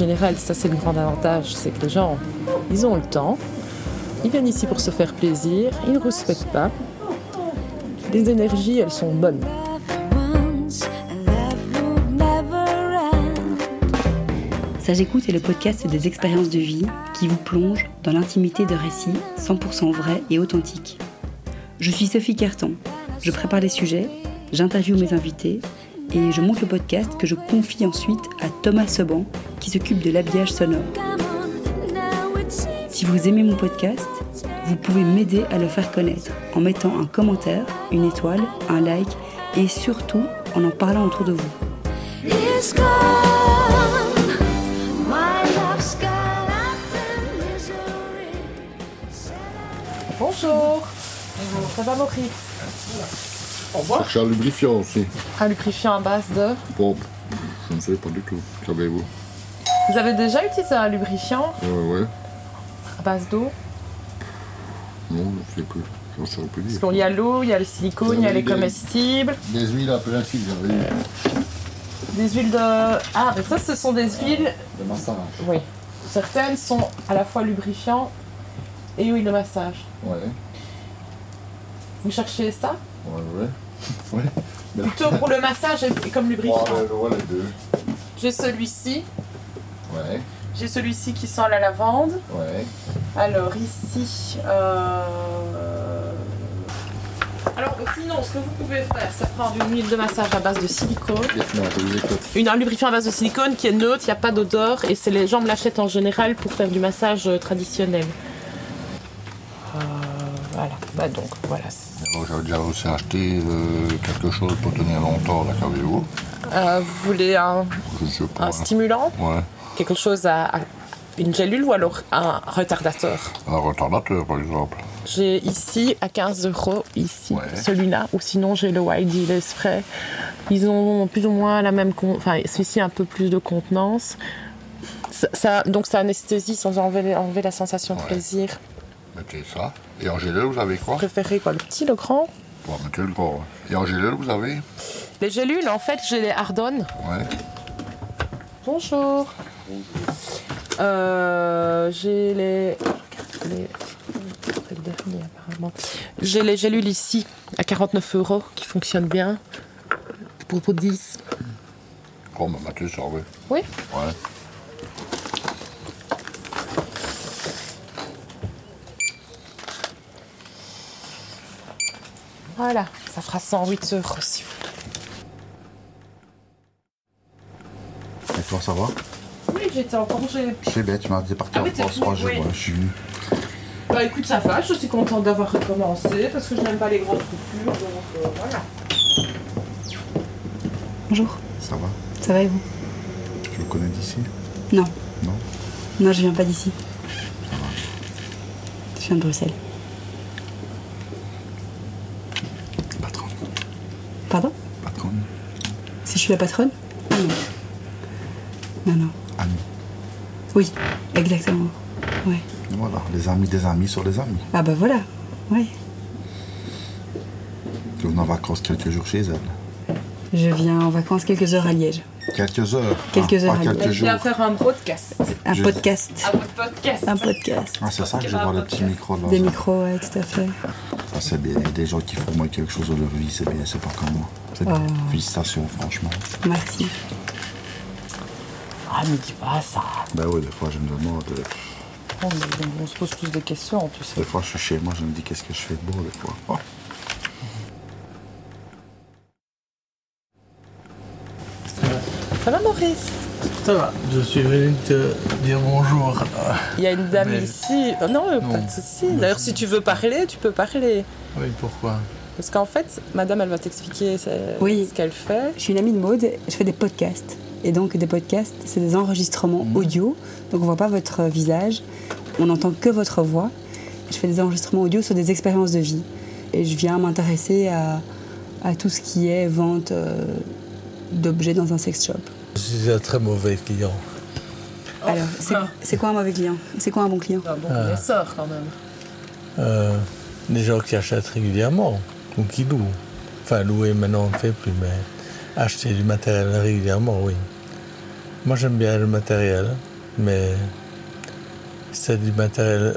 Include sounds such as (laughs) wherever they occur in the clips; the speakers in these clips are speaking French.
Général, ça c'est le grand avantage, c'est que les gens, ils ont le temps, ils viennent ici pour se faire plaisir, ils ne respectent pas. Les énergies, elles sont bonnes. Ça j'écoute est le podcast des expériences de vie qui vous plonge dans l'intimité de récits 100% vrais et authentiques. Je suis Sophie Carton, je prépare les sujets, j'interviewe mes invités et je monte le podcast que je confie ensuite à Thomas Seban qui s'occupe de l'habillage sonore. Si vous aimez mon podcast, vous pouvez m'aider à le faire connaître en mettant un commentaire, une étoile, un like et surtout en en parlant autour de vous. Bonjour. Ça va Maurice Au revoir. Chercher un lubrifiant aussi. Un lubrifiant à base de... Bon, je ne sais pas du tout. Qu'avez-vous? Vous avez déjà utilisé un lubrifiant Ouais, ouais. à base d'eau? Non, je ne sais plus. J'en sais plus dire. Parce qu'il y a l'eau, il y a le silicone, il y a les comestibles, Des huiles un peu ainsi, j'avais eu. des huiles de... Ah, mais ça ce sont des huiles... De massage. Oui. Certaines sont à la fois lubrifiants et huile de massage. Ouais, Vous cherchez ça? Ouais, ouais. (laughs) Plutôt pour le massage et comme lubrifiant. ouais, ouais, les deux. J'ai celui-ci. Ouais, J'ai celui-ci qui sent la lavande. ouais. Alors ici... euh, Alors sinon, ce que vous pouvez faire, c'est prendre une huile de massage à base de silicone. Une, un lubrifiant à base de silicone qui est neutre, il n'y a pas d'odeur et c'est les gens me l'achètent en général pour faire du massage euh, traditionnel. Euh, voilà, bah donc voilà. J'avais déjà aussi acheté euh, quelque chose pour tenir longtemps, qu'avez-vous Euh, vous voulez un, Je sais pas. un stimulant? Ouais, Quelque chose à, à- une gélule ou alors un retardateur? Un retardateur, par exemple. J'ai ici à 15 euros, ici, Ouais. celui-là, ou sinon j'ai le Wild Deal Spray. Ils ont plus ou moins la même, con- enfin celui-ci a un peu plus de contenance. Ça, ça- donc ça anesthésie sans enlever, enlever la sensation de plaisir. Mettez ça. Et en gélule, vous avez quoi? Vous préférez quoi, le petit, le grand? Bon, mettez le grand. Et en gélule, vous avez? Les gélules, en fait, j'ai les Ardonnes. Ouais. Bonjour. Euh, j'ai les. Les. c'est le dernier, apparemment. J'ai les gélules ici à 49 euros qui fonctionnent bien. Pour, pour 10. Bon, bah, mettez ça, oui. Oui. Ouais. Voilà, ça fera 108 euros si vous Et toi, ça va? Oui, j'étais en congé. C'est bête, tu m'as dit partir Ah en France jours. je suis venu. Bah écoute, ça va, je suis contente d'avoir recommencé parce que je n'aime pas les grandes coupures, donc euh, voilà. Bonjour, Ça va? Ça va et vous? Je le connais d'ici? Non, Non? Non je viens pas d'ici. Je viens de Bruxelles. Patronne. Pardon? Patronne. Si je suis la patronne? Non. Non, non. Ami. Oui, exactement. Ouais. Voilà, les amis des amis sur les amis. Ah bah voilà. Ouais. Tu viens en vacances quelques jours chez elle. Je viens en vacances quelques heures à Liège. Quelques heures. Quelques hein, heures, Pas allez. quelques Je jours. viens faire un broadcast. Un Je- podcast. À votre podcast. Un podcast. Ah, c'est ça que je vois le petit micro là. Des ça. micros, ouais, tout à fait. Ça, c'est bien. Il y a des gens qui font moi quelque chose de leur vie, c'est bien, c'est pas comme moi. C'est Oh. Félicitations, franchement. Merci. Ah, me dis pas ça. Ben oui, des fois, je me demande. euh, On, on se pose tous des questions, tu sais. Des fois, je suis chez moi, je me dis qu'est-ce que je fais de beau, des fois. Oh. Ça va, Maurice? Ça va, je suis venu te dire bonjour. Il y a une dame Mais- ici. Oh non, Non. pas de souci. D'ailleurs, si tu veux parler, tu peux parler. Oui, pourquoi? Parce qu'en fait, madame, elle va t'expliquer ce Oui. ce qu'elle fait. Je suis une amie de Maude, je fais des podcasts. Et donc, des podcasts, c'est des enregistrements audio. Donc, on voit pas votre visage, on n'entend que votre voix. Je fais des enregistrements audio sur des expériences de vie. Et je viens m'intéresser à, à tout ce qui est vente euh, d'objets dans un sex shop. Je suis un très mauvais client. Alors, c'est- c'est quoi un mauvais client? C'est quoi un bon client? Un bon connaisseur, quand même. Euh, des gens qui achètent régulièrement ou qui louent. Enfin, louer maintenant on ne fait plus, mais acheter du matériel régulièrement, oui. Moi j'aime bien le matériel, mais c'est du matériel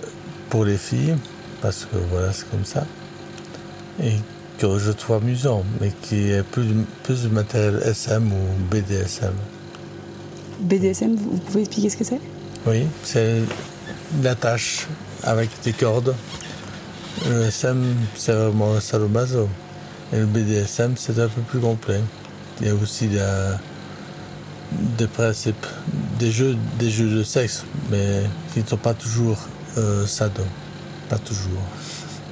pour les filles, parce que voilà, c'est comme ça. Et que je trouve amusant, mais qui est plus, plus de matériel SM ou BDSM. BDSM, vous pouvez expliquer ce que c'est? Oui, c'est l'attache avec des cordes. Le SM, c'est vraiment le sadomaso. Et le BDSM, c'est un peu plus complet. Il y a aussi des principes, des jeux, des jeux de sexe, mais qui ne sont pas toujours euh, sado. Pas toujours.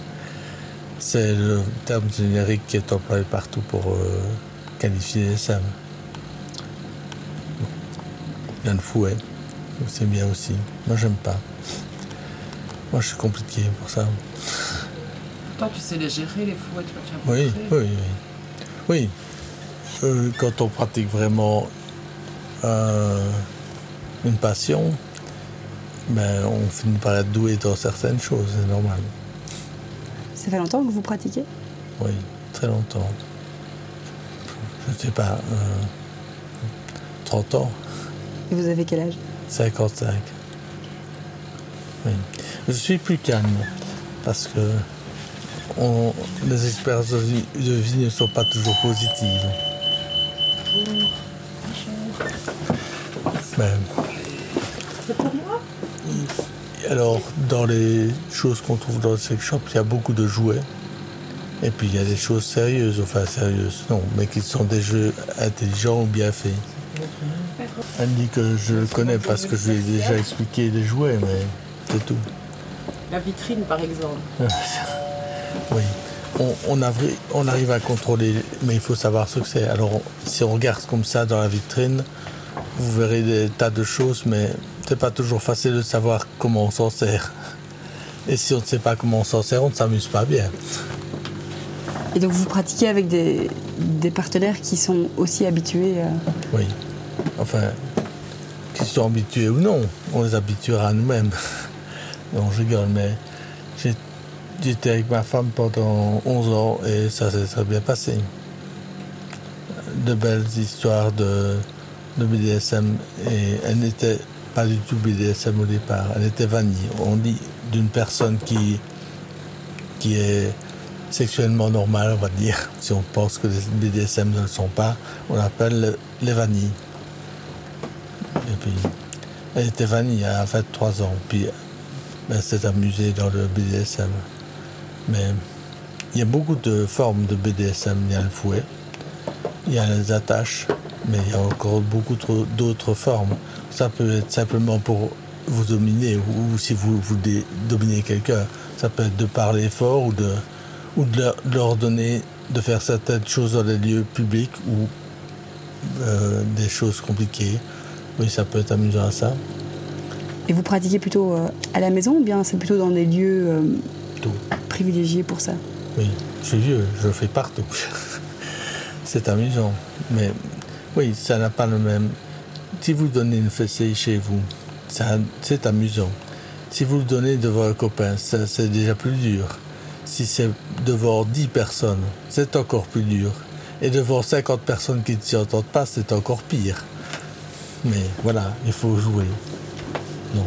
(laughs) C'est le terme générique qui est employé partout pour euh, qualifier les SM. Il y a le fouet, c'est bien aussi. Moi, j'aime pas. Moi, je suis compliqué pour ça. Toi, tu sais les gérer, les fouets, tu vois, tu as Oui, oui, oui. Oui. Euh, quand on pratique vraiment euh, une passion, ben, on finit par être doué dans certaines choses, c'est normal. Ça fait longtemps que vous pratiquez? Oui, très longtemps. Je ne sais pas, euh, 30 ans, Et vous avez quel âge? 55. Oui. Je suis plus calme parce que on- les expériences de vie, de vie ne sont pas toujours positives. Mais- alors, dans les choses qu'on trouve dans le sex shop, il y a beaucoup de jouets. Et puis il y a des choses sérieuses, enfin sérieuses, non, mais qui sont des jeux intelligents ou bien faits. Elle dit que je le connais parce que je lui ai déjà expliqué les jouets, mais c'est tout. La vitrine, par exemple. Oui. On, on, avri- on arrive à contrôler, mais il faut savoir ce que c'est. Alors, si on regarde comme ça dans la vitrine, vous verrez des tas de choses, mais c'est pas toujours facile de savoir comment on s'en sert. Et si on ne sait pas comment on s'en sert, on ne s'amuse pas bien. Et donc vous pratiquez avec des, des partenaires qui sont aussi habitués euh, Oui. Enfin, qu'ils soient habitués ou non, on les habituera à nous-mêmes. Non, je rigole, mais j'étais avec ma femme pendant 11 ans et ça s'est très bien passé. De belles histoires de, BDSM et elle n'était pas du tout BDSM au départ, elle était vanille. On dit d'une personne qui, qui est sexuellement normale, on va dire. Si on pense que les BDSM ne le sont pas, on appelle les vanilles. Et puis, elle était vanille à 23 ans, puis elle s'est amusée dans le BDSM. Mais il y a beaucoup de formes de BDSM. Il y a le fouet, il y a les attaches, mais il y a encore beaucoup d'autres formes. Ça peut être simplement pour vous dominer, ou, si vous, vous dominez quelqu'un. Ça peut être de parler fort ou de, ou de leur donner de faire certaines choses dans les lieux publics ou euh, des choses compliquées. Oui, ça peut être amusant à ça. Et vous pratiquez plutôt euh, à la maison ou bien c'est plutôt dans des lieux euh, privilégiés pour ça? Oui, je suis vieux, je le fais partout. (laughs) C'est amusant. Mais oui, ça n'a pas le même. Si vous donnez une fessée chez vous, c'est amusant. Si vous le donnez devant un copain, ça- c'est déjà plus dur. Si c'est devant 10 personnes, c'est encore plus dur. Et devant 50 personnes qui ne s'y entendent pas, c'est encore pire. Mais voilà, il faut jouer. Non.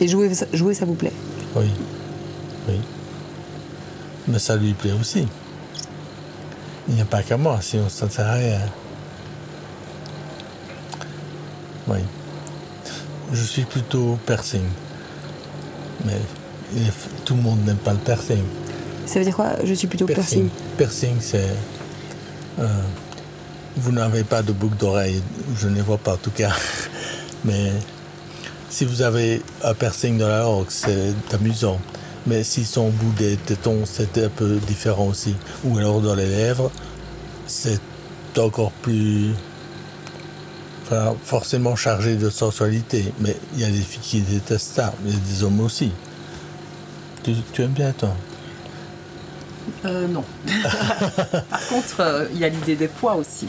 Et jouer, ça- jouer, ça vous plaît? Oui. Oui. Mais ça lui plaît aussi. Il n'y a pas qu'à moi, sinon ça ne sert à rien. Oui. Je suis plutôt piercing. Mais tout le monde n'aime pas le piercing. Ça veut dire quoi? Je suis plutôt piercing. Piercing, c'est. euh, vous n'avez pas de boucle d'oreille, je ne les vois pas en tout cas. (laughs) Mais si vous avez un piercing dans la langue, c'est amusant. Mais s'ils sont au bout des tétons, c'est un peu différent aussi. Ou alors dans les lèvres, c'est encore plus. Enfin, forcément chargé de sensualité. Mais il y a des filles qui détestent ça, mais des hommes aussi. Tu, tu aimes bien, toi? Euh, non. (laughs) Par contre, euh, il y a l'idée des poids aussi.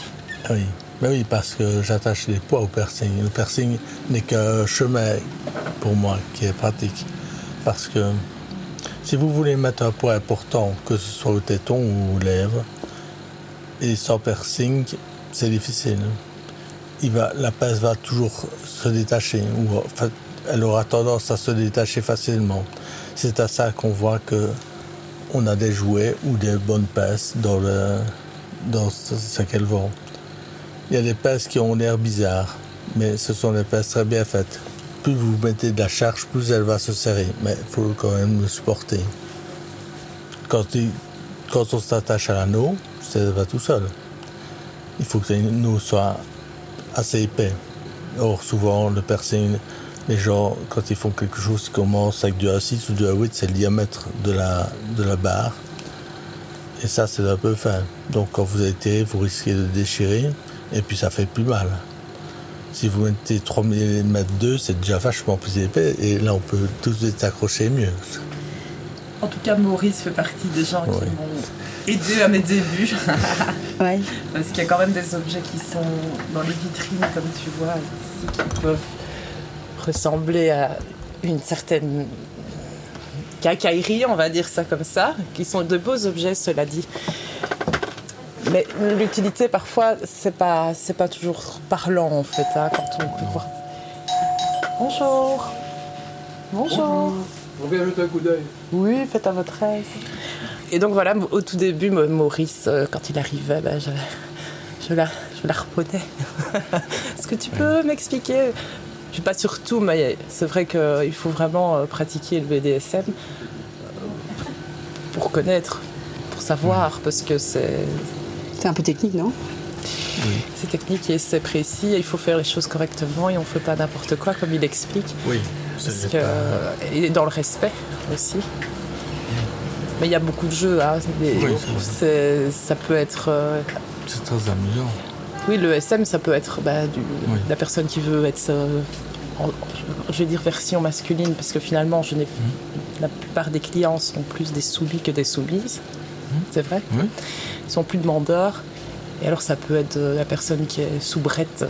Oui, mais oui, parce que j'attache les poids au piercing. Le piercing n'est qu'un chemin pour moi qui est pratique. Parce que si vous voulez mettre un poids important, que ce soit au téton ou aux lèvres, et sans piercing, c'est difficile. il va, la pince va toujours se détacher, ou elle aura tendance à se détacher facilement. C'est à ça qu'on voit que on a des jouets ou des bonnes pinces dans, le, dans ce qu'elles vend. Il y a des pinces qui ont l'air bizarres, mais ce sont des pinces très bien faites. Plus vous mettez de la charge, plus elle va se serrer, mais il faut quand même le supporter. Quand, on s'attache à l'anneau, ça va tout seul. Il faut que l'anneau soit assez épais. Or, souvent, le piercing, les gens, quand ils font quelque chose qui commence avec du A6 ou du A8, c'est le diamètre de la, barre. Et ça, c'est un peu fin. Donc, quand vous tiré, vous risquez de déchirer, et puis ça fait plus mal. Si vous mettez 3 mm 2, c'est déjà vachement plus épais, et là, on peut tout de suite accrocher mieux. En tout cas, Maurice fait partie des gens qui m'ont aidé à mes débuts. (laughs) ouais. Parce qu'il y a quand même des objets qui sont dans les vitrines, comme tu vois, qui peuvent ressembler à une certaine cacaillerie, on va dire ça comme ça, qui sont de beaux objets, cela dit. Mais l'utilité, parfois, c'est pas, c'est pas toujours parlant, en fait, hein, quand on peut voir. Bonjour. Bonjour. On vient jeter un coup d'œil. Oui, faites à votre aise. Et donc voilà, au tout début, Maurice, euh, quand il arrivait, ben, je, je, la, je la reprenais. (laughs) Est-ce que tu peux m'expliquer? Je suis pas sur tout, mais c'est vrai qu'il faut vraiment euh, pratiquer le BDSM euh, pour connaître, pour savoir, parce que c'est... C'est un peu technique, non? Oui. C'est technique et c'est précis, il faut faire les choses correctement et on ne fait pas n'importe quoi, comme il explique. Oui. Parce que, Et dans le respect aussi. Mais il y a beaucoup de jeux. Hein. ça peut être. Euh, c'est très amusant. Oui, le SM, ça peut être bah, du, la personne qui veut être. Euh, je vais dire version masculine, parce que finalement, je n'ai, mhm. la plupart des clients sont plus des soumis que des soumises. (laughs) C'est vrai. Ils sont plus demandeurs. Et alors, ça peut être euh, la personne qui est soubrette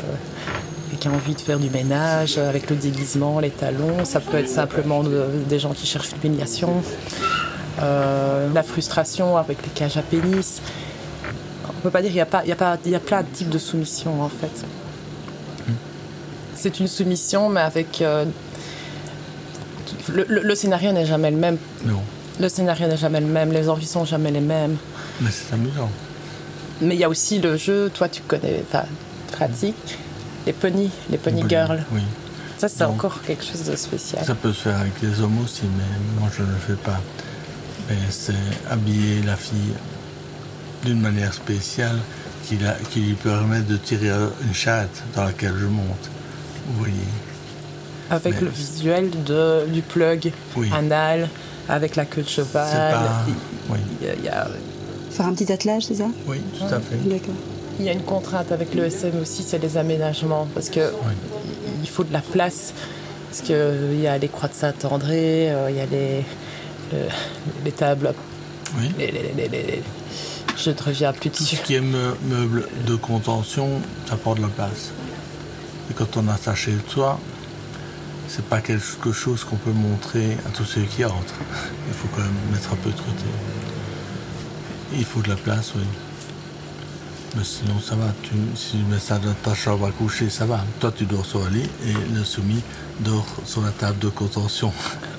et qui a envie de faire du ménage avec le déguisement, les talons. Ça peut être simplement des gens qui cherchent l'humiliation, euh, la frustration avec les cages à pénis. On peut pas dire qu'il y a pas, il y a pas, il y a plein de types de soumission en fait. C'est une soumission, mais avec euh, le, scénario n'est jamais le même. Non. Le scénario n'est jamais le même, les envies sont jamais les mêmes. Mais c'est amusant. Mais il y a aussi le jeu, toi tu connais, enfin, pratique les ponies, les pony girls. Oui. Ça, c'est encore quelque chose de spécial. Ça peut se faire avec les hommes aussi, mais moi, je ne le fais pas. Mais c'est habiller la fille d'une manière spéciale qui, lui permet de tirer une chatte dans laquelle je monte. Vous voyez Avec le visuel de, du plug anal, avec la queue de cheval. Oui. Il y a... Faire un petit attelage, c'est ça Oui, tout à fait. D'accord. Il y a une contrainte avec le SM aussi, c'est les aménagements, parce que il faut de la place, parce qu'il euh, y a les croix de Saint-André, euh, il y a les, les tables. Oui. je ne reviens plus dessus. Tout ce qui est meuble de contention, ça prend de la place. Et quand on a attaché le toit, c'est pas quelque chose qu'on peut montrer à tous ceux qui entrent. Il faut quand même mettre un peu de côté. Il faut de la place, oui. Mais sinon, ça va. Tu, si tu mets ça dans ta chambre à coucher, ça va. Toi, tu dors sur le lit et le soumis dort sur la table de contention.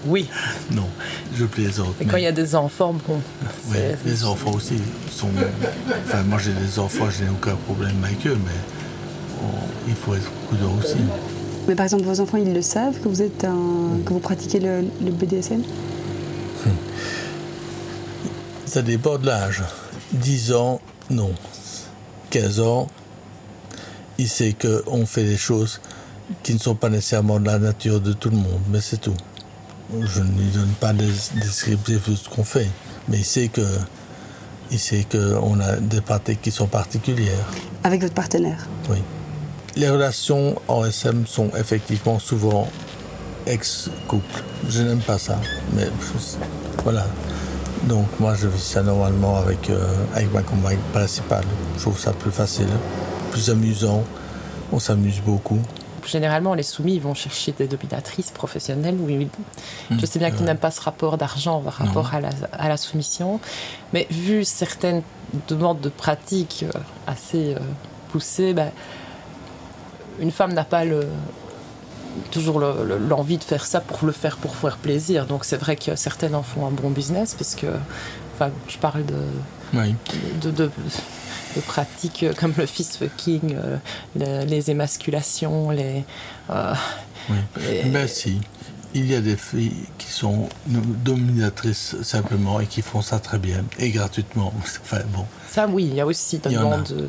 Oui. (laughs) non, je plaisante. Et quand il y a des enfants, bon. Oui, les enfants aussi sont. Enfin, moi, j'ai des enfants, je n'ai aucun problème avec eux, mais il faut être prudent aussi. Mais par exemple, vos enfants, ils le savent que vous êtes un, que vous pratiquez le, le BDSM Ça dépend de l'âge. 10 ans, non. 15 ans, il sait qu'on fait des choses qui ne sont pas nécessairement de la nature de tout le monde, mais c'est tout. Je ne lui donne pas des descriptifs de ce qu'on fait, mais il sait que il sait qu'on a des pratiques qui sont particulières. Avec votre partenaire Oui. Les relations en SM sont effectivement souvent ex-couple. Je n'aime pas ça, mais voilà. Donc moi je vis ça normalement avec, euh, avec ma compagne principale. Je trouve ça plus facile, plus amusant. On s'amuse beaucoup. Généralement, les soumis vont chercher des dominatrices professionnelles. Oui, je hmm, sais bien qu'ils n'aiment pas ce rapport d'argent par rapport à la, à la, soumission. Mais vu certaines demandes de pratique euh, assez euh, poussées, ben, une femme n'a pas le, toujours le- le- l'envie de faire ça pour le faire pour faire plaisir. Donc c'est vrai que certaines en font un bon business, puisque enfin, je parle de, Oui. de, de- de pratiques comme le fist fucking, euh, le- les émasculations, les, euh, oui. les- Ben si. Il y a des filles qui sont dominatrices simplement et qui font ça très bien et gratuitement. (laughs) Enfin bon. ça oui, il y a aussi Il y en a. demande. de-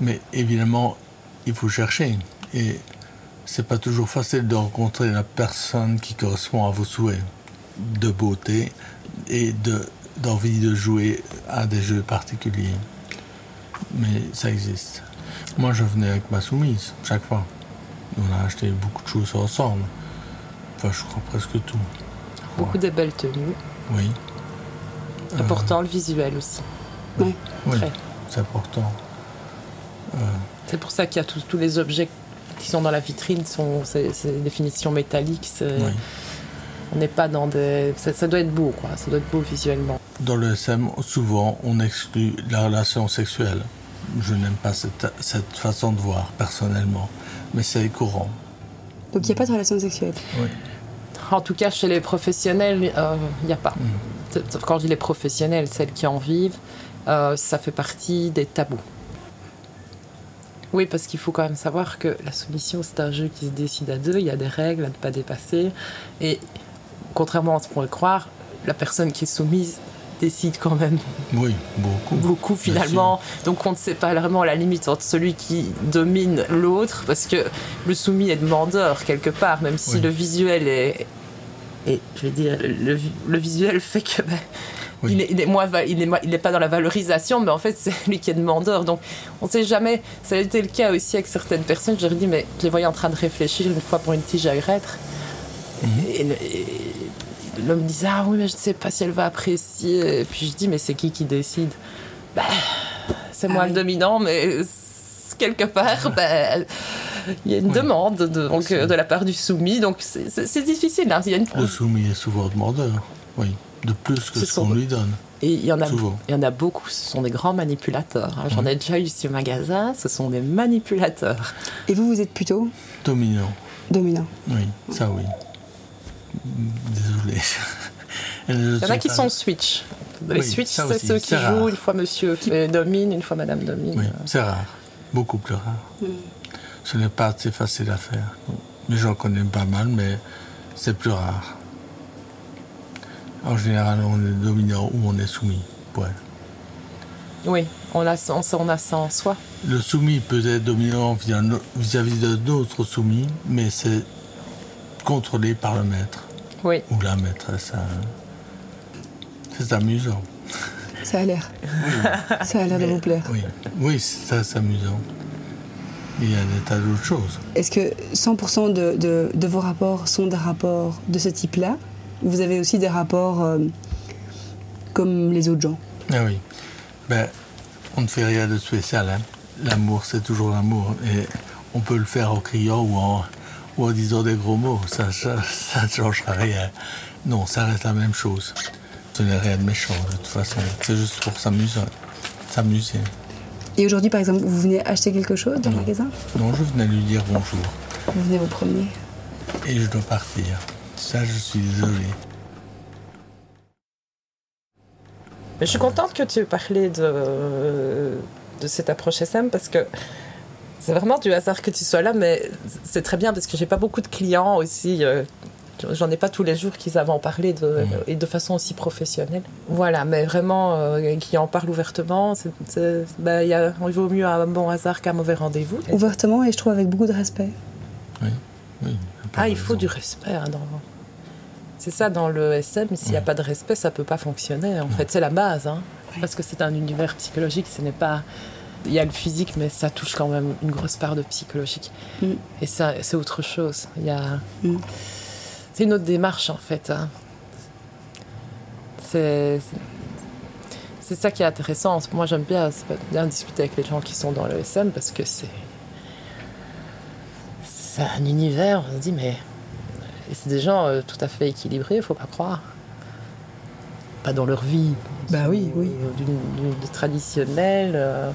Mais évidemment, il faut chercher. Et c'est pas toujours facile de rencontrer la personne qui correspond à vos souhaits de beauté et de d'envie de jouer à des jeux particuliers. Mais ça existe. Moi, je venais avec ma soumise chaque fois. On a acheté beaucoup de choses ensemble. Enfin, je crois presque tout. Beaucoup de belles tenues. Oui. Important le visuel aussi. Oui. Oui, c'est important. C'est pour ça qu'il y a tous tous les objets qui sont dans la vitrine, sont c'est des finitions métalliques. Oui. On n'est pas dans des. Ça, ça doit être beau, quoi. Ça doit être beau visuellement. Dans le SM, souvent, on exclut la relation sexuelle. Je n'aime pas cette, cette façon de voir, personnellement. Mais c'est courant. Donc il n'y a pas de relation sexuelle. Oui. En tout cas, chez les professionnels, euh, il n'y a pas. Mm. Quand je dis les professionnels, celles qui en vivent, euh, ça fait partie des tabous. Oui, parce qu'il faut quand même savoir que la soumission, c'est un jeu qui se décide à deux. Il y a des règles à ne pas dépasser. Et contrairement à ce qu'on pourrait croire, la personne qui est soumise décide quand même Oui, beaucoup. beaucoup finalement. Donc on ne sait pas vraiment la limite entre celui qui domine l'autre, parce que le soumis est demandeur quelque part, même si Oui. le visuel est, et je vais dire, le, le visuel fait que ben, Oui. il, est, il est moins va- il est il pas dans la valorisation, mais en fait c'est lui qui est demandeur. Donc on ne sait jamais. Ça a été le cas aussi avec certaines personnes. J'ai dit mais je les voyais en train de réfléchir une fois pour une tige à urètre. Et, le- et l'homme disait ah oui mais je ne sais pas si elle va apprécier. Et puis je dis mais c'est qui qui décide? Ben, C'est moi Ah le oui. dominant, mais quelque part ben, il y a une Oui. demande de, donc, euh, de la part du soumis. Donc c'est- difficile. hein. Il y a une- Le soumis est souvent demandeur. Oui. De plus que Ce qu'on lui donne. Et il y en a, Souvent. il y en a beaucoup. Ce sont des grands manipulateurs. hein. J'en ai déjà eu ici au magasin. Ce sont des manipulateurs. Et vous, vous êtes plutôt Dominant. dominant. Oui, ça oui. Désolé. (laughs) Il y en a qui sont switch. Les Oui, switch, c'est ceux qui rare. jouent une fois monsieur domine, une fois madame domine. Oui, c'est rare. Beaucoup plus rare. Ce n'est pas assez facile à faire. Mais j'en connais pas mal, mais c'est plus rare. En général, on est dominant ou on est soumis. Ouais. Oui, on a, on, on a ça en soi. Le soumis peut être dominant vis- vis-à-vis d'un autre soumis, mais c'est contrôlé par le maître Oui. ou la maîtresse. hein. C'est amusant. Ça a l'air. Ça a l'air de vous plaire. Oui, oui c'est c'est amusant. Il y a des tas d'autres choses. Est-ce que 100% de, de- de vos rapports sont des rapports de ce type-là? Vous avez aussi des rapports euh, comme les autres gens Ah oui. Ben, on ne fait rien de spécial. hein. L'amour, c'est toujours l'amour. Et on peut le faire en criant ou en, ou en disant des gros mots. Ça ça- ça ne changera rien. Non, ça reste la même chose. Ce n'est rien de méchant, de toute façon. C'est juste pour s'amuser. S'amuser. Et aujourd'hui, par exemple, vous venez acheter quelque chose dans le magasin? Non, je venais lui dire bonjour. Vous venez vous promener? Et je dois partir. Ça, je suis désolé. Mais je suis contente que tu aies parlé de, de cette approche SM parce que c'est vraiment du hasard que tu sois là, mais c'est très bien parce que j'ai pas beaucoup de clients aussi. euh, J'en ai pas tous les jours qui savent en parler de, et de façon aussi professionnelle. Voilà, mais vraiment euh, qui en parlent ouvertement, c'est- ben, il y a- il vaut mieux un bon hasard qu'un mauvais rendez-vous. ouvertement et je trouve avec beaucoup de respect. Oui. oui Ah, il faut du respect. hein, dans... C'est ça dans le SM, s'il n'y a pas de respect, ça peut pas fonctionner. En fait, c'est la base. hein. Parce que c'est un univers psychologique, ce n'est pas. Il y a le physique, mais ça touche quand même une grosse part de psychologique. Mm. Et ça, c'est autre chose. Il y a. Mm. C'est une autre démarche, en fait. hein. C'est. C'est ça qui est intéressant. Moi, j'aime bien, bien discuter avec les gens qui sont dans le SM parce que c'est. C'est un univers, on se dit, mais. Et c'est des gens euh, tout à fait équilibrés, faut pas croire. Pas dans leur vie. Bah oui, oui. euh, traditionnel. euh,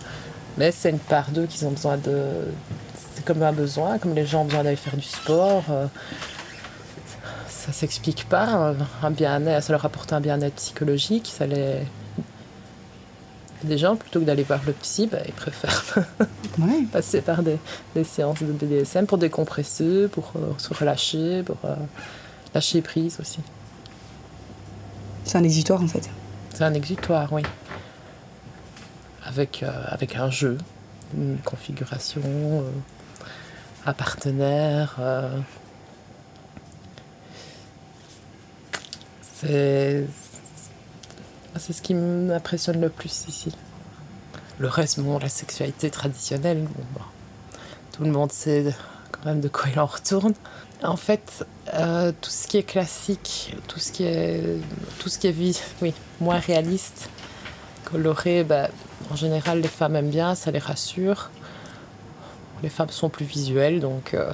mais c'est une part d'eux qui ont besoin de. C'est comme un besoin, comme les gens ont besoin d'aller faire du sport. euh, ça s'explique pas. Un bien ça leur apporte un bien-être psychologique. Ça les... Des gens, plutôt que d'aller voir le psy, bah, ils préfèrent (laughs) Ouais. passer par des, des séances de BDSM pour décompresser, pour euh, se relâcher, pour euh, lâcher prise aussi. C'est un exutoire en fait. C'est un exutoire, oui. Avec, euh, avec un jeu, une configuration, un partenaire. C'est c'est ce qui m'impressionne le plus ici. Le reste, bon, la sexualité traditionnelle, bon, bah, tout le monde sait quand même de quoi il en retourne. En fait, euh, tout ce qui est classique, tout ce qui est, tout ce qui est vie, oui, moins réaliste, coloré, bah, en général, les femmes aiment bien, ça les rassure. Les femmes sont plus visuelles, donc euh,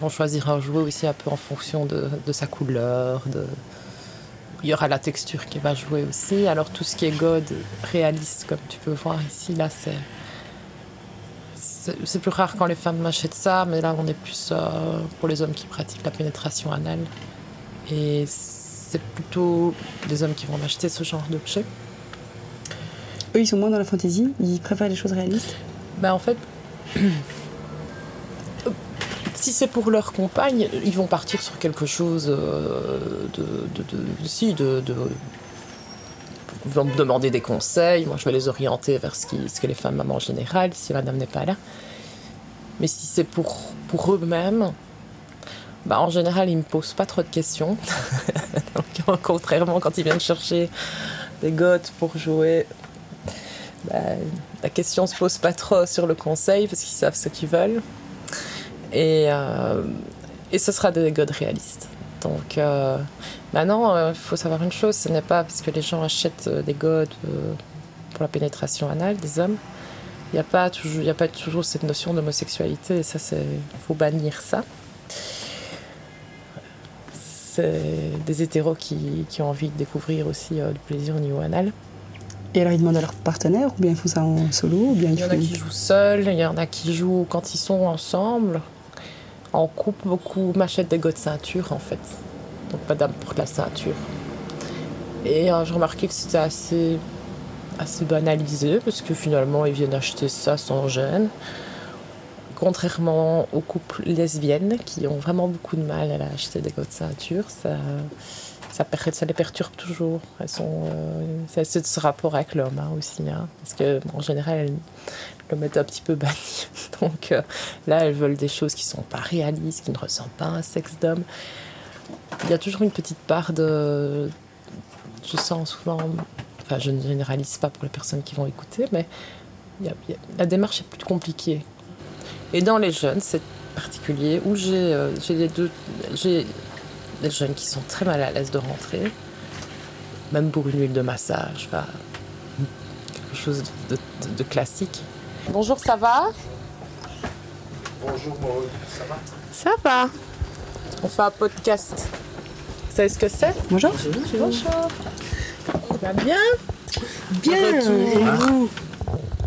vont choisir un jouet aussi un peu en fonction de, de sa couleur. De... Il y aura la texture qui va jouer aussi. Alors tout ce qui est god réaliste, comme tu peux voir ici, là, c'est c'est plus rare quand les femmes achètent ça, mais là on est plus euh, pour les hommes qui pratiquent la pénétration anale. Et c'est plutôt les hommes qui vont acheter ce genre d'objet. Eux, ils sont moins dans la fantaisie, ils préfèrent les choses réalistes? Ben en fait, (clears throat) si c'est pour leur compagne, ils vont partir sur quelque chose euh, de, de, de- Ils vont me demander des conseils, moi je vais les orienter vers ce, qui, que les femmes aiment en général, si madame n'est pas là. Mais si c'est pour, pour eux-mêmes, bah, en général, ils ne me posent pas trop de questions. (laughs) Donc, contrairement quand ils viennent chercher des gottes pour jouer, bah, la question se pose pas trop sur le conseil parce qu'ils savent ce qu'ils veulent. Et, euh, et ce sera des godes réalistes. Donc euh, maintenant, il faut savoir une chose, ce n'est pas parce que les gens achètent euh, des godes euh, pour la pénétration anale des hommes. Il n'y a, pas toujours- il y a pas toujours cette notion d'homosexualité et ça, il faut bannir ça. C'est des hétéros qui, qui ont envie de découvrir aussi euh, du plaisir au niveau anal. Et alors, ils demandent à leur partenaire, ou bien ils font ça en solo, ou bien ils Il y en a qui jouent seuls, il y en a qui jouent quand ils sont ensemble. En couple, beaucoup m'achètent des gants de ceinture en fait. Donc madame porte la ceinture. Et euh, j'ai remarqué que c'était assez, assez banalisé parce que finalement ils viennent acheter ça sans gêne. Contrairement aux couples lesbiennes qui ont vraiment beaucoup de mal à acheter des gants de ceinture, ça, les perturbe toujours. Elles sont, euh, c'est ce rapport avec l'homme hein, aussi. hein. parce que en général, l'homme est un petit peu banni. (laughs) Donc euh, là, elles veulent des choses qui sont pas réalistes, qui ne ressemblent pas à un sexe d'homme. Il y a toujours une petite part de. Je sens souvent. Enfin, je ne généralise pas pour les personnes qui vont écouter, mais la démarche est plus compliquée. Et dans les jeunes, c'est particulier, où j'ai euh, j'ai les deux. J'ai des jeunes qui sont très mal à l'aise de rentrer, même pour une huile de massage, enfin, quelque chose de, de- de classique. Bonjour, ça va? Bonjour Maud, ça va? Ça va. On fait un podcast. Vous savez ce que c'est? Bonjour. Bonjour. Ça va bien? Bien, et vous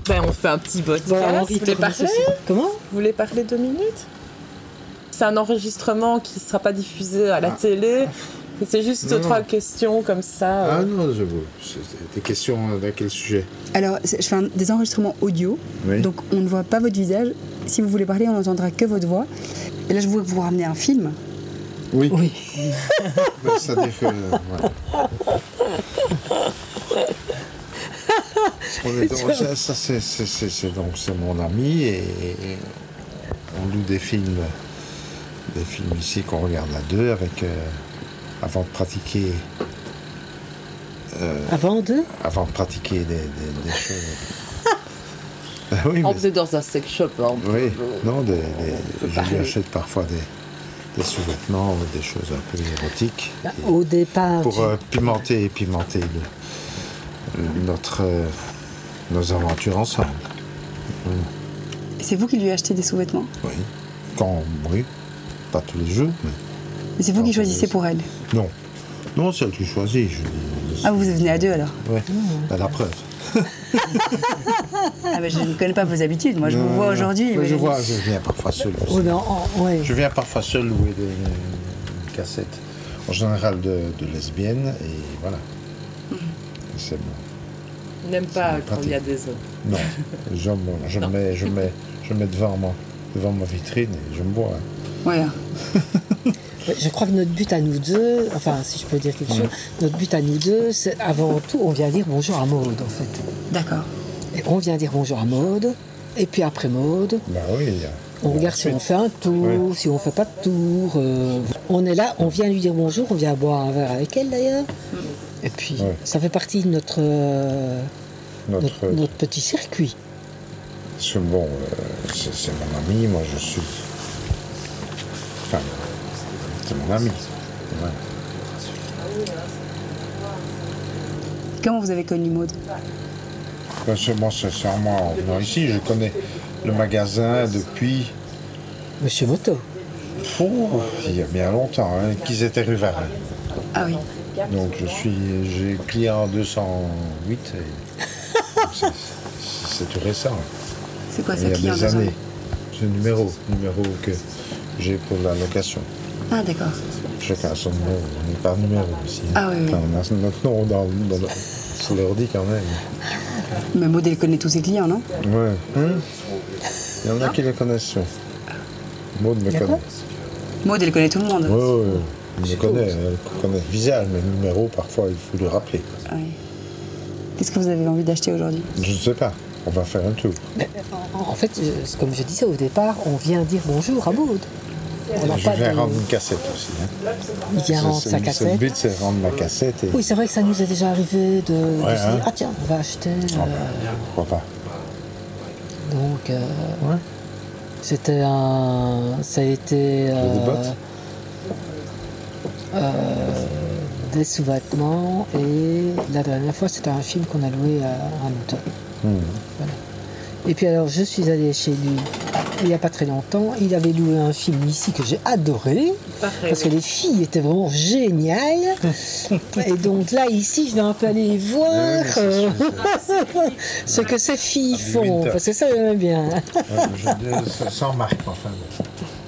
Ben, on fait un petit podcast. Bon, vous, Henri voulez tourne parler? ceci. Comment? Vous voulez parler deux minutes? C'est un enregistrement qui ne sera pas diffusé à la télé. Et C'est juste Non, trois non. questions comme ça. Ah euh. non, je vous. c'est Des questions à quel sujet Alors, je fais un- des enregistrements audio, Oui. donc on ne voit pas votre visage. Si vous voulez parler, on n'entendra que votre voix. Et là, je voudrais vous ramener un film. Oui. Oui. (laughs) Ben, ça défait. euh, ouais. (laughs) On est dans- ça, ça, c'est, donc c'est mon ami et, et on loue des films, des films ici qu'on regarde à deux avec euh, avant de pratiquer, Avant de? avant de pratiquer des, des- des choses. Ben (laughs) oui, On mais- est dans un sex shop. hein. Oui, non, des, des- je lui achète parfois des, des sous-vêtements ou des choses un peu érotiques Bah, Au départ, pour tu- euh, pimenter pimenter le- le- notre, euh, nos aventures ensemble. Et C'est vous qui lui achetez des sous-vêtements? Oui, quand, oui, pas tous les jours, mais c'est vous Non, qui c'est choisissez pour elle. non. Non, c'est elle qui choisit, je dis. Ah, vous venez à deux alors Ouais, ben, la preuve. (laughs) Ah, je ne connais pas vos habitudes. Moi, je vous vois aujourd'hui. Mais Je vois, je viens parfois seul. Oui, mais en- en- ouais. Je viens parfois seul louer des, une cassette. En général de, de lesbiennes et voilà. C'est bon. Il n'aime pas quand il y a des hommes. Non, je, me- je, Non. mets, je, mets, je mets devant, moi, devant ma vitrine et je me bois. Voilà. (laughs) Je crois que notre but à nous deux, enfin si je peux dire quelque chose, notre but à nous deux, c'est avant tout, on vient dire bonjour à Maude en fait. D'accord. Et on vient dire bonjour à Maude, et puis après Maude, Bah oui, on regarde si on fait un tour, si on fait pas de tour. euh, on est là, on vient lui dire bonjour, on vient boire un verre avec elle d'ailleurs. Et puis Ouais. ça fait partie de notre, euh, notre, notre, notre petit circuit. Parce que bon, euh, c'est c'est mon ami, moi je suis. C'est mon ami. Voilà. Comment vous avez connu Maud que moi, sincèrement, en venant ici, je connais le magasin depuis. Monsieur Moto. Oh, il y a bien longtemps, hein, qu'ils étaient rue Varin. Ah oui. Donc je suis, j'ai client 208 et (laughs) c'est- c'est tout récent. C'est quoi Il ça, y a client des années. C'est le numéro, numéro que j'ai pour la location. Ah, d'accord. Chacun a son numéro, on n'est pas numéro ici. hein. Ah oui, oui. Enfin, on a notre nom dans, dans le- sur l'ordi quand même. Mais Maud, elle connaît tous ses clients, non? Ouais. Hein? Il y en a qui le connaissent. Maud me connaît. Maud, elle connaît tout le monde. Ouais, ouais, ouais. Elle me connaît, elle connaît le visage, mais le numéro, parfois, il faut le rappeler. Ah oui. Qu'est-ce que vous avez envie d'acheter aujourd'hui? Je ne sais pas, on va faire un tour. Mais, en, fait, je- comme je disais au départ, on vient dire bonjour à Maude. On n'a Je pas viens de... rendre une cassette aussi. hein. Il vient rendre sa cassette. Le but, c'est de rendre ma cassette et Oui, c'est vrai que ça nous est déjà arrivé de, se hein. dire, ah tiens, on va acheter. euh, pourquoi pas. donc, euh, Ouais. c'était un. Ça a été. des euh, euh, des sous-vêtements et la dernière fois, c'était un film qu'on a loué à un auteur. Et puis alors, je suis allée chez lui il n'y a pas très longtemps. Il avait loué un film ici que j'ai adoré. Pareil, Parce que les filles étaient vraiment géniales. (laughs) Et donc là, ici, je vais un peu aller voir Oui, euh, (laughs) ce que ces filles Ah, font. winter. Parce que ça, j'aime bien. Ouais, je- je- sans marque, enfin.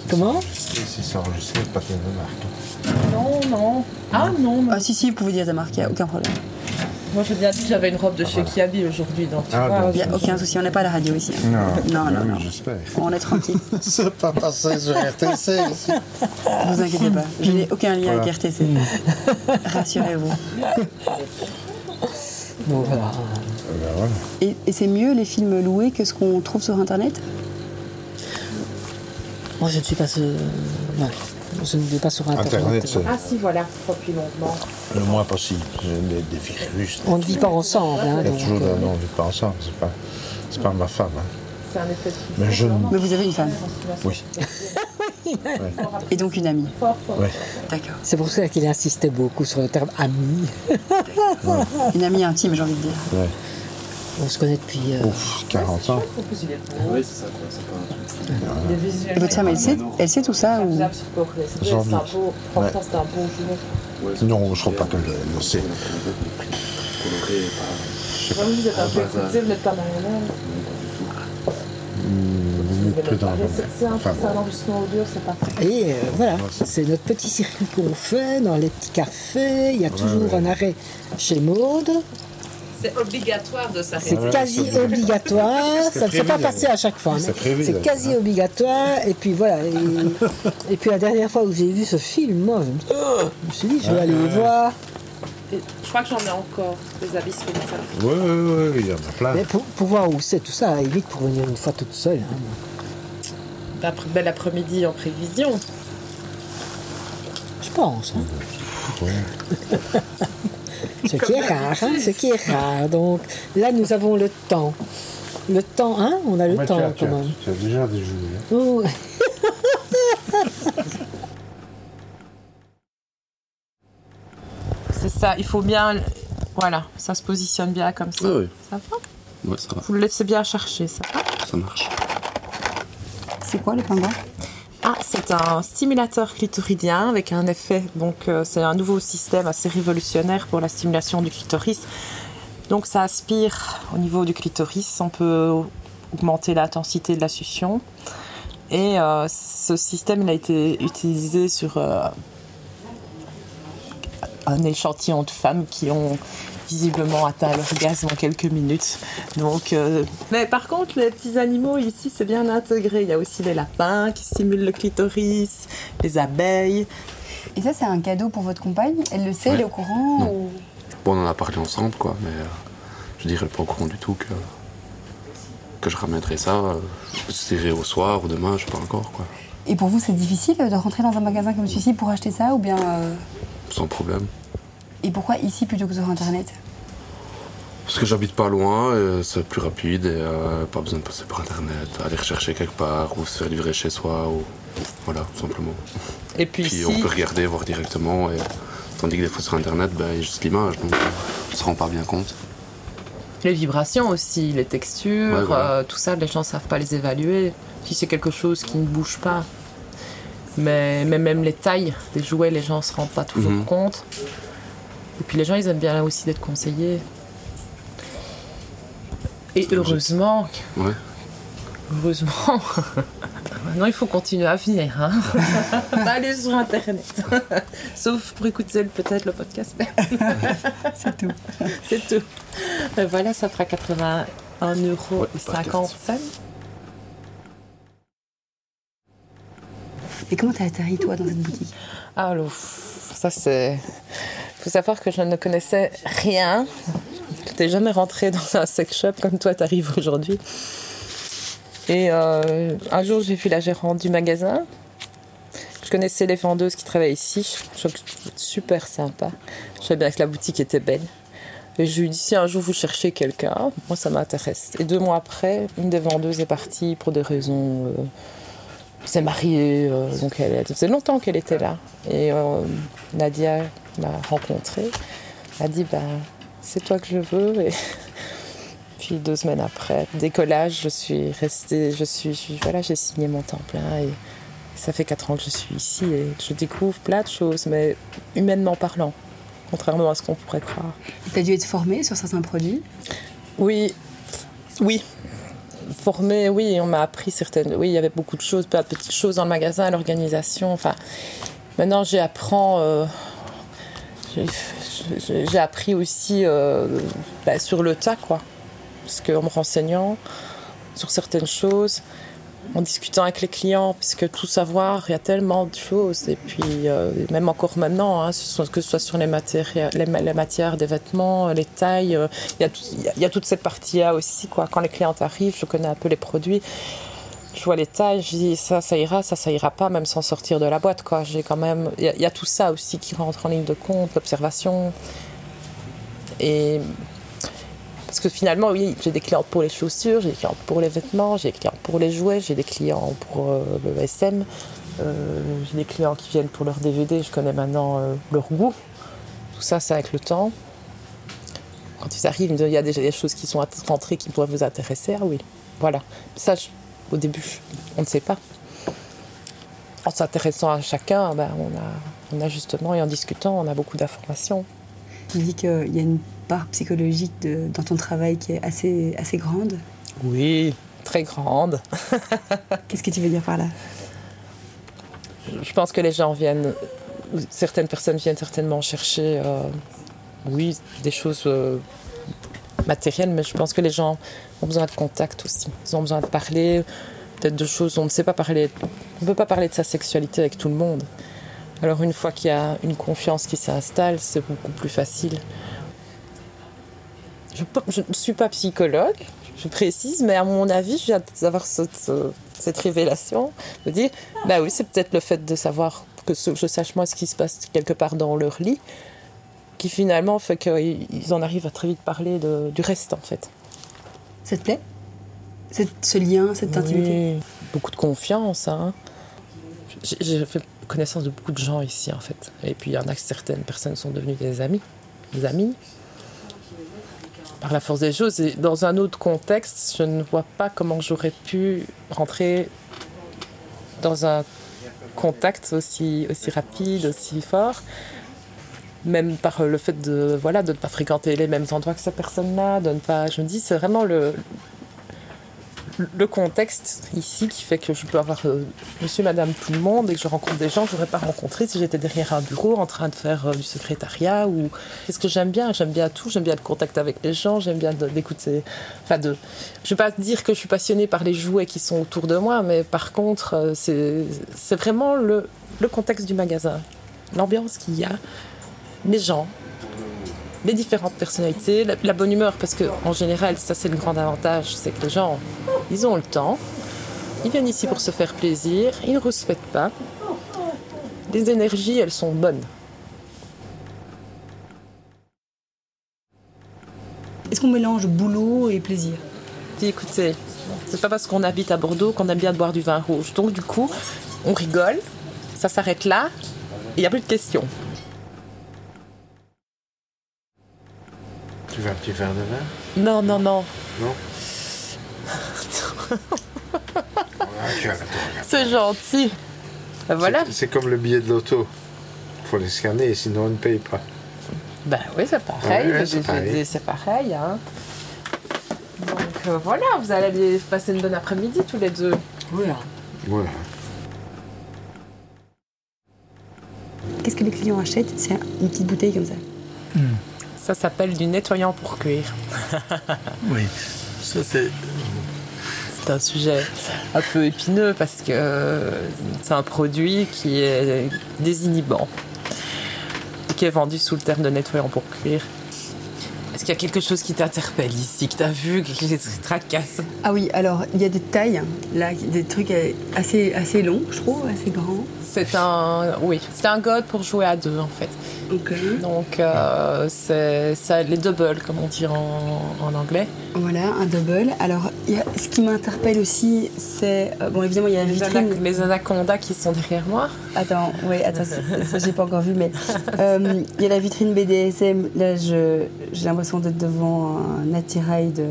Comment Si c'est enregistré, pas de marque. Non, non. Ah non, non. Ah si, si, vous pouvez dire ta marque, il n'y a aucun problème. Moi j'ai bien dit que j'avais une robe de chez Kiabi aujourd'hui, donc tu Ah, vois. donc. Il n'y a aucun souci, on n'est pas à la radio ici. Non, Non, non. J'espère. On est tranquille, (laughs) C'est pas passé sur RTC ici. vous inquiétez pas. Je n'ai aucun lien Voilà. avec RTC. Rassurez-vous. (laughs) Donc voilà. Ben voilà. Et, et c'est mieux les films loués que ce qu'on trouve sur Internet? Moi, je ne suis pas non, je ne vais pas sur Internet. Internet, Ah si, voilà, depuis longuement. le moins possible. Des, des virus. On ne vit pas ensemble. Hein, Il y a donc, toujours euh, des... Non, on ne vit pas ensemble. C'est pas, c'est pas ma femme. hein. C'est un effet de Mais je... Mais vous avez une femme Oui. (laughs) et donc une amie. Ouais. D'accord. C'est pour ça qu'il insistait beaucoup sur le terme ami. Une amie intime, j'ai envie de dire. Ouais. On se connaît depuis. euh, Ouf, 40 ans. Oui, c'est ça, quoi. C'est pas Et votre femme, elle sait, elle sait tout ça ou... Doute. Non, je crois pas qu'elle le sait. pas. Vraiment, vous êtes un peu écouté, vous n'êtes pas marionnette. Même. C'est un, un enregistrement audio, c'est pas Et euh, voilà, c'est notre petit circuit qu'on fait dans les petits cafés. Il y a toujours ouais. un arrêt chez Maude. C'est obligatoire de s'arrêter. C'est quasi obligatoire. Ça ne s'est pas passé à chaque fois. C'est quasi hein. obligatoire. Et puis voilà. Et, (laughs) et puis la dernière fois où j'ai vu ce film, moi, je me, oh, suis dit, je vais aller le voir. Je crois que j'en ai encore des habits sur Oui, oui, oui, il y en a plein. Mais pour, pour voir où c'est tout ça, évite pour venir une fois toute seule. hein. Bel après-midi en prévision. Je pense. hein. (laughs) Ce qui est rare, hein, ce qui est rare. Donc là, nous avons le temps. Le temps, hein On a le Mais temps tu, as, tu, quand as, même. tu as déjà déjeuné. hein. Oh, (laughs) C'est ça, il faut bien. Voilà, ça se positionne bien comme ça. Oui, oui. Ça va Ouais, ça va. Vous le laissez bien chercher, ça va Ça marche. C'est quoi le pingouin? Ah, c'est un stimulateur clitoridien avec un effet. Donc, euh, c'est un nouveau système assez révolutionnaire pour la stimulation du clitoris. Donc ça aspire au niveau du clitoris, on peut augmenter l'intensité de la succion. Et euh, ce système il a été utilisé sur euh, un échantillon de femmes qui ont visiblement atteint l'orgasme en quelques minutes. Donc, euh, mais par contre, les petits animaux ici, c'est bien intégré. Il y a aussi les lapins qui stimulent le clitoris, les abeilles. Et ça, c'est un cadeau pour votre compagne? Elle le sait, elle est au courant ou... Bon, on en a parlé ensemble, quoi, mais euh, je dirais pas au courant du tout que, que je ramènerai ça. Euh, je dirais au soir ou demain, je sais pas encore, quoi. Et pour vous, c'est difficile de rentrer dans un magasin comme celui-ci pour acheter ça ou bien. euh, Sans problème. Et pourquoi ici plutôt que sur internet? Parce que j'habite pas loin, et c'est plus rapide et euh, pas besoin de passer par internet, aller rechercher quelque part ou se faire livrer chez soi ou voilà, tout simplement. Et puis, Puis ici, on peut regarder, voir directement et tandis que des fois sur internet, ben, il y a juste l'image donc euh, on se rend pas bien compte. les vibrations aussi, les textures, Ouais, voilà. euh, tout ça, les gens savent pas les évaluer. Si c'est quelque chose qui ne bouge pas. Mais, mais même les tailles des jouets, les gens se rendent pas toujours Mhm. compte. Et puis les gens, ils aiment bien aussi d'être conseillés. Et heureusement, Ouais. heureusement, (laughs) maintenant il faut continuer à venir. Hein. (laughs) Pas aller sur Internet. (laughs) Sauf pour écouter peut-être le podcast. mais C'est tout. C'est tout. Euh, voilà, ça fera 81 euros et 50 cents. Et comment t'as atterri, toi, dans cette boutique? Alors, ça c'est. Faut savoir que je ne connaissais rien. Je n'étais jamais rentrée dans un sex shop comme toi, t'arrives aujourd'hui. Et euh, un jour, j'ai vu la gérante du magasin. Je connaissais les vendeuses qui travaillaient ici. Je trouve super sympa. Je savais bien que la boutique était belle. Et je lui ai dit si un jour vous cherchez quelqu'un, moi ça m'intéresse. Et deux mois après, une des vendeuses est partie pour des raisons. euh, s'est mariée, euh, donc elle, elle faisait longtemps qu'elle était là. Et euh, Nadia m'a rencontrée, a dit bah, c'est toi que je veux. Et (laughs) puis deux semaines après, décollage, je suis restée, je suis, je- voilà, j'ai signé mon temps plein et ça fait quatre ans que je suis ici et je découvre plein de choses, mais humainement parlant, contrairement à ce qu'on pourrait croire. T'as dû être formée sur certains produits? Oui, oui. Formée, oui, on m'a appris certaines. Oui, il y avait beaucoup de choses, plein de petites choses dans le magasin, l'organisation. Enfin, maintenant, j'apprends. euh, j'ai- appris aussi euh, bah, sur le tas, quoi. Parce qu'en me renseignant sur certaines choses, en discutant avec les clients, puisque tout savoir, il y a tellement de choses. Et puis, euh, même encore maintenant, hein, que ce soit sur les, matéria- les, ma- les matières des vêtements, les tailles, euh, a tout- il y a- il y a toute cette partie-là aussi. Quoi. Quand les clientes arrivent, je connais un peu les produits. Je vois les tailles, je dis ça, ça ira, ça, ça ira pas, même sans sortir de la boîte. Quoi. J'ai quand même, il y, a- tout ça aussi qui rentre en ligne de compte, l'observation. Et parce que finalement, oui, j'ai des clientes pour les chaussures, j'ai des clientes pour les vêtements, j'ai des clients pour les jouets, j'ai des clients pour euh, le SM, euh, j'ai des clients qui viennent pour leur DVD, je connais maintenant euh, leur goût. Tout ça, c'est avec le temps. Quand ils arrivent, il y a déjà des choses qui sont rentrées qui pourraient vous intéresser. Ah oui, voilà. Ça, au début, on ne sait pas. En s'intéressant à chacun, ben, on, a, on a justement, et en discutant, on a beaucoup d'informations. Tu dis qu'il y a une part psychologique de- dans ton travail qui est assez, assez grande. Oui, très grande. (laughs) Qu'est-ce que tu veux dire par là? Je pense que les gens viennent, certaines personnes viennent certainement chercher, euh, oui, des choses euh, matérielles, mais je pense que les gens ont besoin de contact aussi. Ils ont besoin de parler, peut-être de choses, on ne sait pas parler, on ne peut pas parler de sa sexualité avec tout le monde. Alors une fois qu'il y a une confiance qui s'installe, c'est beaucoup plus facile. Je ne suis pas psychologue, je précise, mais à mon avis, je viens d'avoir cette, ce- cette révélation de dire, bah oui, c'est peut-être le fait de savoir que je sache moi ce qui se passe quelque part dans leur lit, qui finalement fait qu'ils ils en arrivent à très vite parler du reste en fait. Ça te plaît Cette- Ce lien, cette intimité Oui, beaucoup de confiance. Hein. J'ai- fait connaissance de beaucoup de gens ici en fait. Et puis il y en a que certaines personnes sont devenues des amis, des amis. Par la force des choses. Et dans un autre contexte, je ne vois pas comment j'aurais pu rentrer dans un contact aussi, aussi rapide, aussi fort. Même par le fait de voilà de ne pas fréquenter les mêmes endroits que cette personne-là, de ne pas. Je me dis, c'est vraiment le le contexte ici qui fait que je peux avoir euh, monsieur, madame, tout le monde et que je rencontre des gens que je n'aurais pas rencontrés si j'étais derrière un bureau en train de faire euh, du secrétariat ou qu'est-ce que j'aime bien J'aime bien tout, j'aime bien le contact avec les gens, j'aime bien d'écouter. Enfin, de. Je vais pas dire que je suis passionnée par les jouets qui sont autour de moi, mais par contre, euh, c'est vraiment le, le contexte du magasin, l'ambiance qu'il y a, les gens, les différentes personnalités, la, bonne humeur, parce que en général, ça c'est le grand avantage, c'est que les gens, ils ont le temps, ils viennent ici pour se faire plaisir, ils ne respectent pas. Les énergies, elles sont bonnes. Est-ce qu'on mélange boulot et plaisir? Écoutez, c'est pas parce qu'on habite à Bordeaux qu'on aime bien boire du vin rouge. Donc du coup, on rigole, ça s'arrête là, il n'y a plus de questions. Tu veux un petit verre de vin? Non, non, non. Non? (laughs) C'est gentil. Ben voilà. C'est comme le billet de l'auto. Il faut les scanner, sinon on ne paye pas. Ben oui, c'est pareil. c'est pareil. Hein. Donc euh, voilà, vous allez passer une bonne après-midi tous les deux. Voilà. Voilà. Qu'est-ce que les clients achètent? C'est une petite bouteille comme ça. Hmm. Ça s'appelle du nettoyant pour cuir. (laughs) oui, ça c'est. C'est un sujet un peu épineux parce que c'est un produit qui est désinhibant, qui est vendu sous le terme de nettoyant pour cuir. Est-ce qu'il y a quelque chose qui t'interpelle ici, que tu as vu, quelque chose qui te tracasse Ah oui, alors il y a des tailles, là, des trucs assez, assez longs, je trouve, assez grands. C'est un, oui, c'est un god pour jouer à deux en fait. Donc euh, c'est les doubles, comme on dit en, anglais. Voilà, un double. Alors, ce qui m'interpelle aussi, c'est euh, bon évidemment il y a la vitrine. Les anacondas qui sont derrière moi. Attends, oui, attends, ça, j'ai pas encore vu, mais euh, il y a la vitrine BDSM. Là, j'ai l'impression d'être devant un attirail de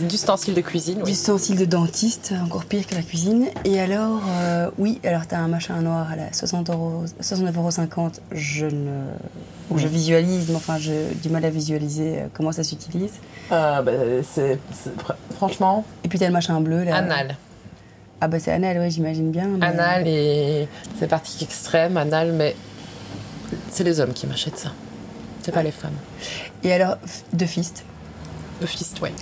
D'ustensiles de cuisine. D'ustensiles de dentiste, encore pire que la cuisine. Et alors, euh, oui, alors tu as un machin noir à la 60 euros, 69,50 euros. Je ne. je visualise, mais enfin, j'ai du mal à visualiser euh, comment ça s'utilise. Euh, bah, c'est, franchement. Et puis tu as le machin bleu là. Anal. Ah bah c'est anal, oui, j'imagine bien. Anal et c'est partie extrême, anal, mais c'est les hommes qui m'achètent ça. C'est pas les femmes. Et alors, de fist De fist, ouais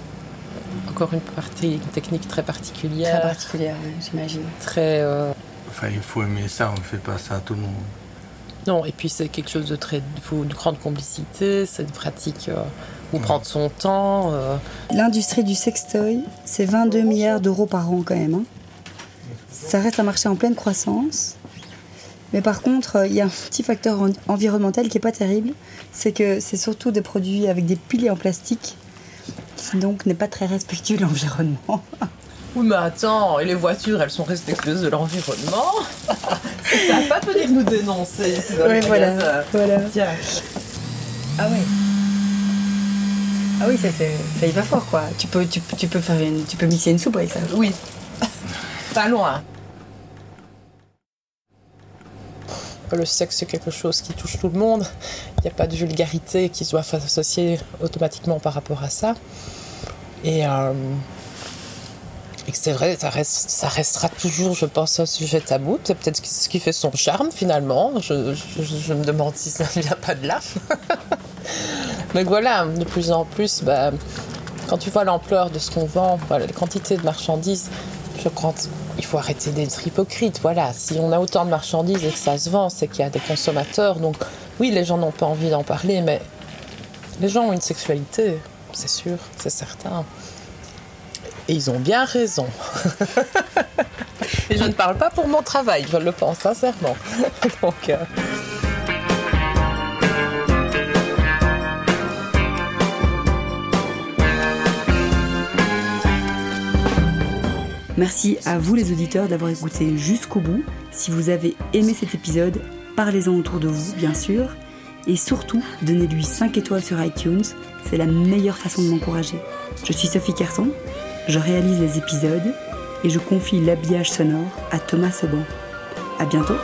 encore une partie, une technique très particulière. Très particulière, j'imagine. Très. Euh, enfin, il faut aimer ça, on ne fait pas ça à tout le monde. Non, et puis c'est quelque chose de très. Il faut une grande complicité, c'est une pratique euh, où prendre son temps. Euh. L'industrie du sextoy, c'est 22 milliards d'euros par an quand même. Hein. Ça reste un marché en pleine croissance. Mais par contre, il y a un petit facteur environnemental qui n'est pas terrible, c'est que c'est surtout des produits avec des piliers en plastique donc n'est pas très respectueux de l'environnement. Oui, mais attends, et les voitures, elles sont respectueuses de l'environnement? Ça va pas venir nous dénoncer oui, voilà, voilà. Tiens. Ah oui. Ah oui, ça, ça y va fort, quoi. Tu peux, tu, tu, peux faire une, tu peux mixer une soupe avec ça. Oui. pas loin. Le sexe, c'est quelque chose qui touche tout le monde. Il n'y a pas de vulgarité qui soit associée automatiquement par rapport à ça. Et, euh, c'est vrai, ça, reste, ça restera toujours, je pense, un sujet tabou. C'est peut-être ce qui fait son charme finalement. Je, me demande si ça ne vient pas de là. (laughs) Mais voilà, de plus en plus, bah, quand tu vois l'ampleur de ce qu'on vend, voilà, les quantités de marchandises, je crois qu'il faut arrêter d'être hypocrite. Voilà, si on a autant de marchandises et que ça se vend, c'est qu'il y a des consommateurs. Oui, les gens n'ont pas envie d'en parler, mais les gens ont une sexualité c'est sûr, c'est certain. Et ils ont bien raison. (laughs) Et je ne parle pas pour mon travail, je le pense sincèrement. (laughs) Donc, euh, Merci à vous les auditeurs d'avoir écouté jusqu'au bout. Si vous avez aimé cet épisode, parlez-en autour de vous, bien sûr. Et surtout, donnez-lui 5 étoiles sur iTunes c'est la meilleure façon de m'encourager. Je suis Sophie Carton, je réalise les épisodes et je confie l'habillage sonore à Thomas Seban. À bientôt!